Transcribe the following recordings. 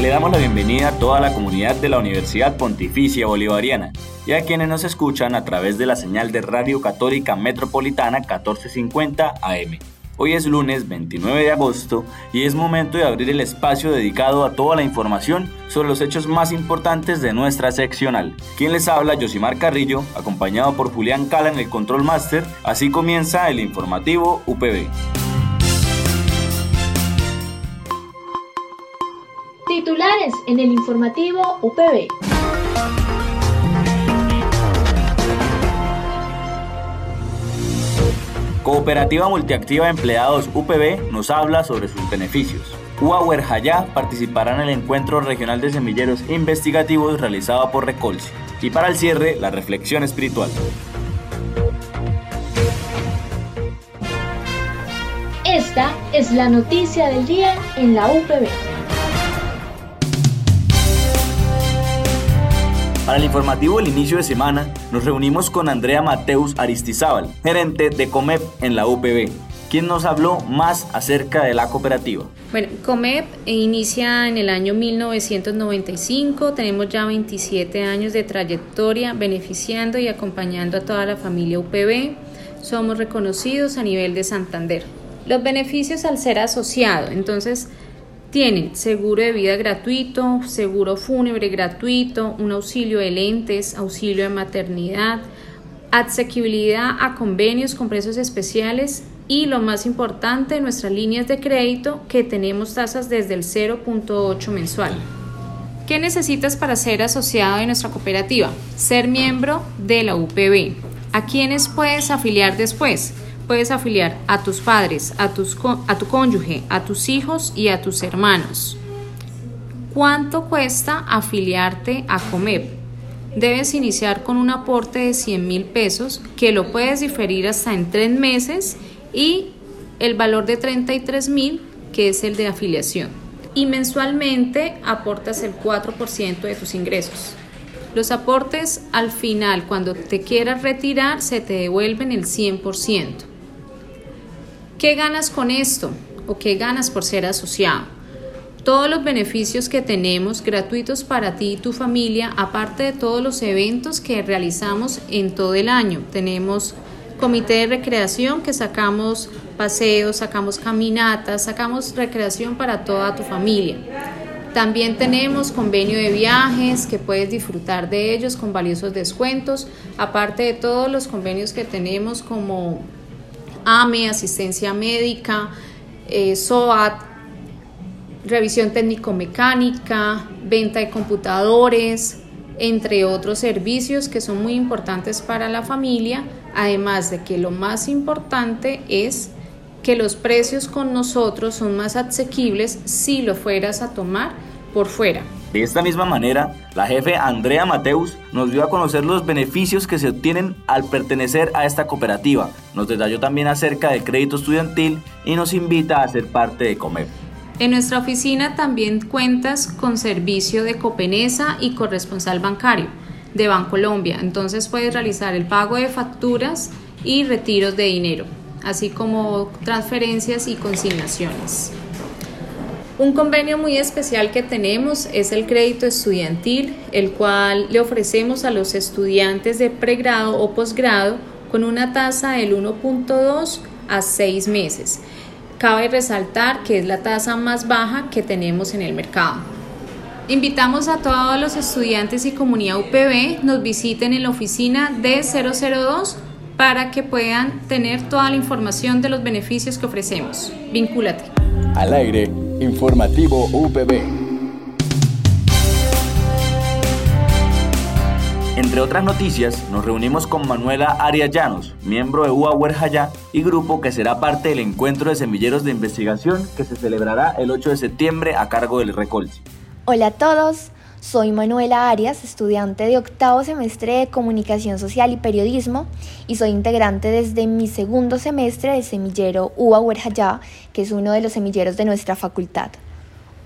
Le damos la bienvenida a toda la comunidad de la Universidad Pontificia Bolivariana y a quienes nos escuchan a través de la señal de Radio Católica Metropolitana 1450 AM. Hoy es lunes 29 de agosto y es momento de abrir el espacio dedicado a toda la información sobre los hechos más importantes de nuestra seccional. Quien les habla, Josimar Carrillo, acompañado por Julián Cala en el Control Master. Así comienza el informativo UPB. Titulares en el informativo UPB. Cooperativa Multiactiva de Empleados UPB nos habla sobre sus beneficios. Uauer Hayá participará en el encuentro regional de semilleros investigativos realizado por Recolsi. Y para el cierre, la reflexión espiritual. Esta es la noticia del día en la UPB. Para el informativo del inicio de semana, nos reunimos con Andrea Mateus Aristizábal, gerente de COMEP en la UPB, quien nos habló más acerca de la cooperativa. Bueno, COMEP inicia en el año 1995, tenemos ya 27 años de trayectoria beneficiando y acompañando a toda la familia UPB, somos reconocidos a nivel de Santander. Los beneficios al ser asociado, entonces tienen seguro de vida gratuito, seguro fúnebre gratuito, un auxilio de lentes, auxilio de maternidad, asequibilidad a convenios con precios especiales y lo más importante, nuestras líneas de crédito que tenemos tasas desde el 0.8 mensual. ¿Qué necesitas para ser asociado de nuestra cooperativa? Ser miembro de la UPB. ¿A quiénes puedes afiliar después? Puedes afiliar a tus padres, a, tu cónyuge, a tus hijos y a tus hermanos. ¿Cuánto cuesta afiliarte a Comep? Debes iniciar con un aporte de 100 mil pesos que lo puedes diferir hasta en tres meses y el valor de 33 mil que es el de afiliación. Y mensualmente aportas el 4% de tus ingresos. Los aportes al final, cuando te quieras retirar, se te devuelven el 100%. ¿Qué ganas con esto? ¿O qué ganas por ser asociado? Todos los beneficios que tenemos gratuitos para ti y tu familia, aparte de todos los eventos que realizamos en todo el año. Tenemos comité de recreación que sacamos paseos, sacamos caminatas, sacamos recreación para toda tu familia. También tenemos convenio de viajes que puedes disfrutar de ellos con valiosos descuentos, aparte de todos los convenios que tenemos como AME, asistencia médica, eh, SOAT, revisión técnico-mecánica, venta de computadores, entre otros servicios que son muy importantes para la familia, además de que lo más importante es que los precios con nosotros son más asequibles si lo fueras a tomar por fuera. De esta misma manera, la jefe Andrea Mateus nos dio a conocer los beneficios que se obtienen al pertenecer a esta cooperativa. Nos detalló también acerca del crédito estudiantil y nos invita a ser parte de Comer. En nuestra oficina también cuentas con servicio de Copenesa y corresponsal bancario de Bancolombia. Entonces puedes realizar el pago de facturas y retiros de dinero, así como transferencias y consignaciones. Un convenio muy especial que tenemos es el crédito estudiantil, el cual le ofrecemos a los estudiantes de pregrado o posgrado con una tasa del 1.2 a 6 meses. Cabe resaltar que es la tasa más baja que tenemos en el mercado. Invitamos a todos los estudiantes y comunidad UPB nos visiten en la oficina D002 para que puedan tener toda la información de los beneficios que ofrecemos. Vincúlate. Al aire Informativo UPB. Entre otras noticias, nos reunimos con Manuela Arias Llanos, miembro de UA Huerjayá y grupo que será parte del encuentro de semilleros de investigación que se celebrará el 8 de septiembre a cargo del Recolci. Hola a todos, soy Manuela Arias, estudiante de octavo semestre de Comunicación Social y Periodismo y soy integrante desde mi segundo semestre del semillero UA Huerjayá, que es uno de los semilleros de nuestra facultad.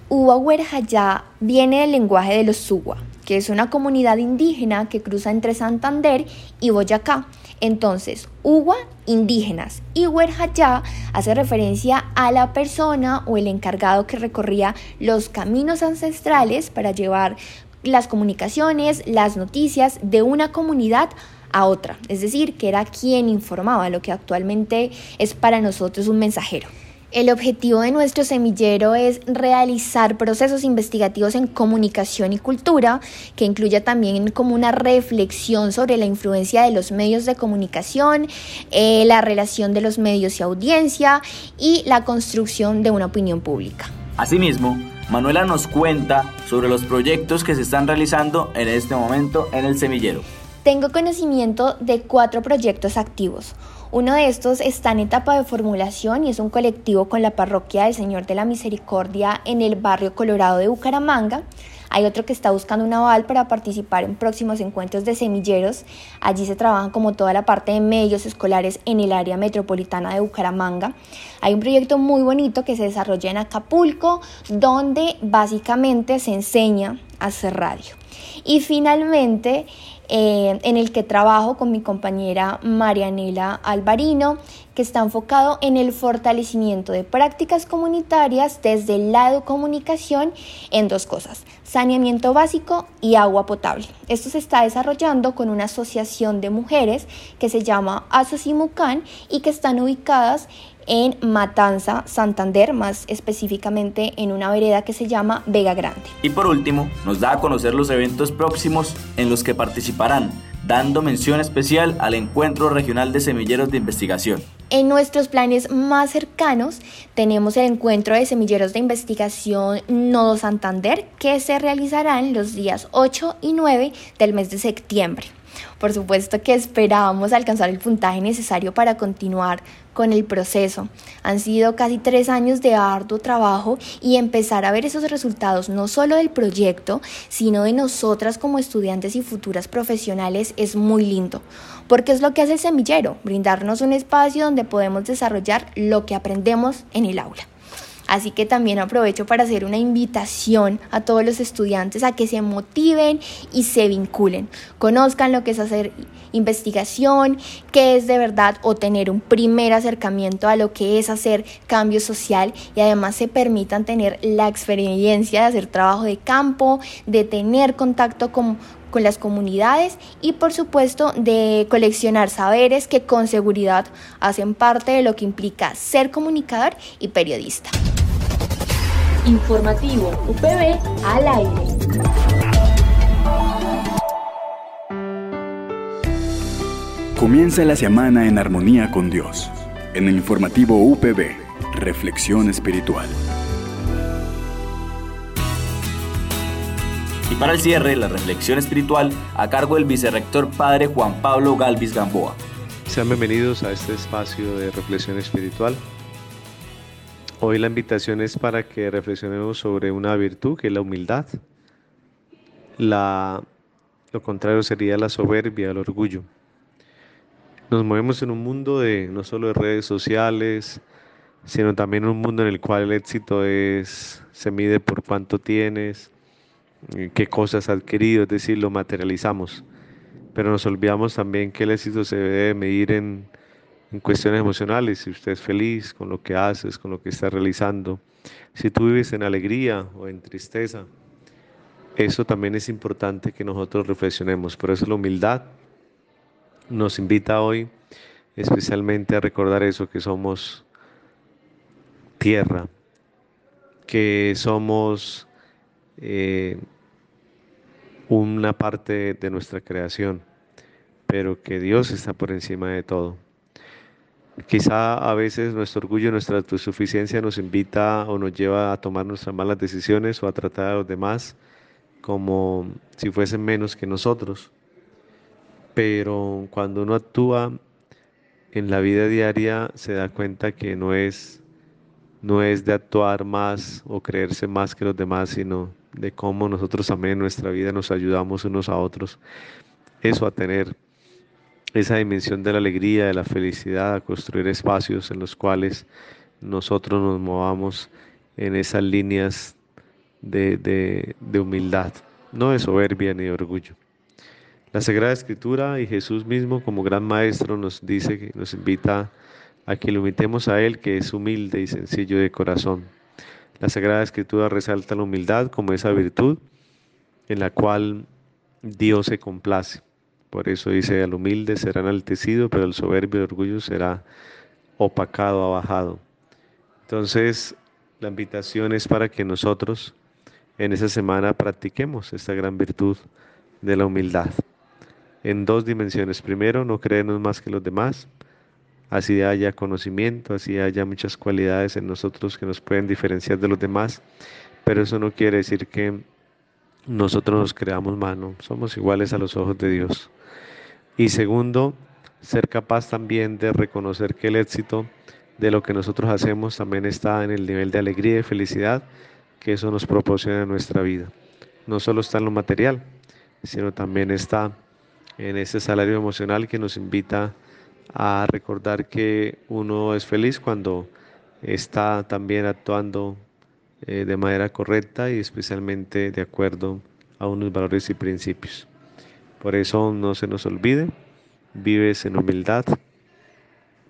UA Huerjayá viene del lenguaje de los Suwa, que es una comunidad indígena que cruza entre Santander y Boyacá. Entonces, Uwa, indígenas, y Huerjayá hace referencia a la persona o el encargado que recorría los caminos ancestrales para llevar las comunicaciones, las noticias de una comunidad a otra. Es decir, que era quien informaba, lo que actualmente es para nosotros un mensajero. El objetivo de nuestro semillero es realizar procesos investigativos en comunicación y cultura, que incluya también como una reflexión sobre la influencia de los medios de comunicación, eh, la relación de los medios y audiencia y la construcción de una opinión pública. Asimismo, Manuela nos cuenta sobre los proyectos que se están realizando en este momento en el semillero. Tengo conocimiento de cuatro proyectos activos. Uno de estos está en etapa de formulación y es un colectivo con la parroquia del Señor de la Misericordia en el barrio Colorado de Bucaramanga. Hay otro que está buscando un aval para participar en próximos encuentros de semilleros. Allí se trabajan como toda la parte de medios escolares en el área metropolitana de Bucaramanga. Hay un proyecto muy bonito que se desarrolla en Acapulco, donde básicamente se enseña a hacer radio. Y finalmente, eh, en el que trabajo con mi compañera Marianela Alvarino, que está enfocado en el fortalecimiento de prácticas comunitarias desde el lado comunicación en dos cosas, saneamiento básico y agua potable. Esto se está desarrollando con una asociación de mujeres que se llama Asocimucan y que están ubicadas en Matanza, Santander, más específicamente en una vereda que se llama Vega Grande. Y por último, nos da a conocer los eventos próximos en los que participarán, dando mención especial al Encuentro Regional de Semilleros de Investigación. En nuestros planes más cercanos tenemos el encuentro de semilleros de investigación Nodo Santander que se realizarán los días 8 y 9 del mes de septiembre. Por supuesto que esperábamos alcanzar el puntaje necesario para continuar con el proceso. Han sido casi tres años de arduo trabajo y empezar a ver esos resultados no solo del proyecto, sino de nosotras como estudiantes y futuras profesionales es muy lindo, porque es lo que hace el semillero, brindarnos un espacio donde podemos desarrollar lo que aprendemos en el aula. Así que también aprovecho para hacer una invitación a todos los estudiantes a que se motiven y se vinculen, conozcan lo que es hacer investigación, qué es de verdad o tener un primer acercamiento a lo que es hacer cambio social y además se permitan tener la experiencia de hacer trabajo de campo, de tener contacto con, con las comunidades y por supuesto de coleccionar saberes que con seguridad hacen parte de lo que implica ser comunicador y periodista. Informativo UPB al aire. Comienza la semana en armonía con Dios. En el informativo UPB, Reflexión Espiritual. Y para el cierre, la reflexión espiritual a cargo del vicerrector Padre Juan Pablo Galvis Gamboa. Sean bienvenidos a este espacio de reflexión espiritual Hoy la invitación es para que reflexionemos sobre una virtud que es la humildad. La, lo contrario sería la soberbia, el orgullo. Nos movemos en un mundo de no solo de redes sociales, sino también un mundo en el cual el éxito es se mide por cuánto tienes, qué cosas has adquirido, es decir, lo materializamos. Pero nos olvidamos también que el éxito se debe medir en en cuestiones emocionales, si usted es feliz con lo que haces, con lo que está realizando, si tú vives en alegría o en tristeza, eso también es importante que nosotros reflexionemos. Por eso la humildad nos invita hoy especialmente a recordar eso, que somos tierra, que somos eh, una parte de nuestra creación, pero que Dios está por encima de todo. Quizá a veces nuestro orgullo, nuestra autosuficiencia nos invita o nos lleva a tomar nuestras malas decisiones o a tratar a los demás como si fuesen menos que nosotros. pero cuando uno actúa en la vida diaria se da cuenta que no es, no es de actuar más o creerse más que los demás, sino de cómo nosotros también nuestra vida nos ayudamos unos a otros. Eso a tener esa dimensión de la alegría, de la felicidad, a construir espacios en los cuales nosotros nos movamos en esas líneas de, de humildad, no de soberbia ni de orgullo. La Sagrada Escritura y Jesús mismo como gran maestro nos dice que nos invita a que lo imitemos a Él, que es humilde y sencillo de corazón. La Sagrada Escritura resalta la humildad como esa virtud en la cual Dios se complace. Por eso dice, al humilde será enaltecido, pero el soberbio y orgullo será opacado, abajado. Entonces, la invitación es para que nosotros en esa semana practiquemos esta gran virtud de la humildad en dos dimensiones. Primero, no creernos más que los demás, así haya conocimiento, así haya muchas cualidades en nosotros que nos pueden diferenciar de los demás, pero eso no quiere decir que nosotros nos creamos más, no, somos iguales a los ojos de Dios. Y segundo, ser capaz también de reconocer que el éxito de lo que nosotros hacemos también está en el nivel de alegría y felicidad que eso nos proporciona en nuestra vida. No solo está en lo material, sino también está en ese salario emocional que nos invita a recordar que uno es feliz cuando está también actuando eh, de manera correcta y especialmente de acuerdo a unos valores y principios. Por eso no se nos olvide, vives en humildad,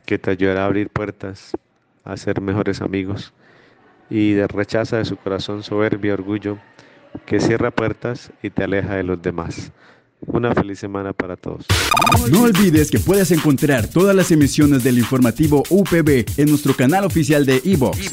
que te ayudará a abrir puertas, a ser mejores amigos y de rechaza de su corazón soberbio orgullo que cierra puertas y te aleja de los demás. Una feliz semana para todos. No olvides que puedes encontrar todas las emisiones del informativo UPB en nuestro canal oficial de iVox,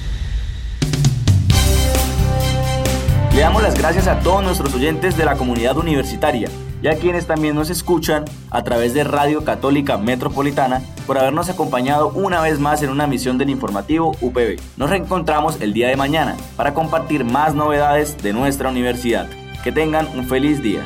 Le damos las gracias a todos nuestros oyentes de la comunidad universitaria y a quienes también nos escuchan a través de Radio Católica Metropolitana por habernos acompañado una vez más en una misión del informativo UPB. Nos reencontramos el día de mañana para compartir más novedades de nuestra universidad. Que tengan un feliz día.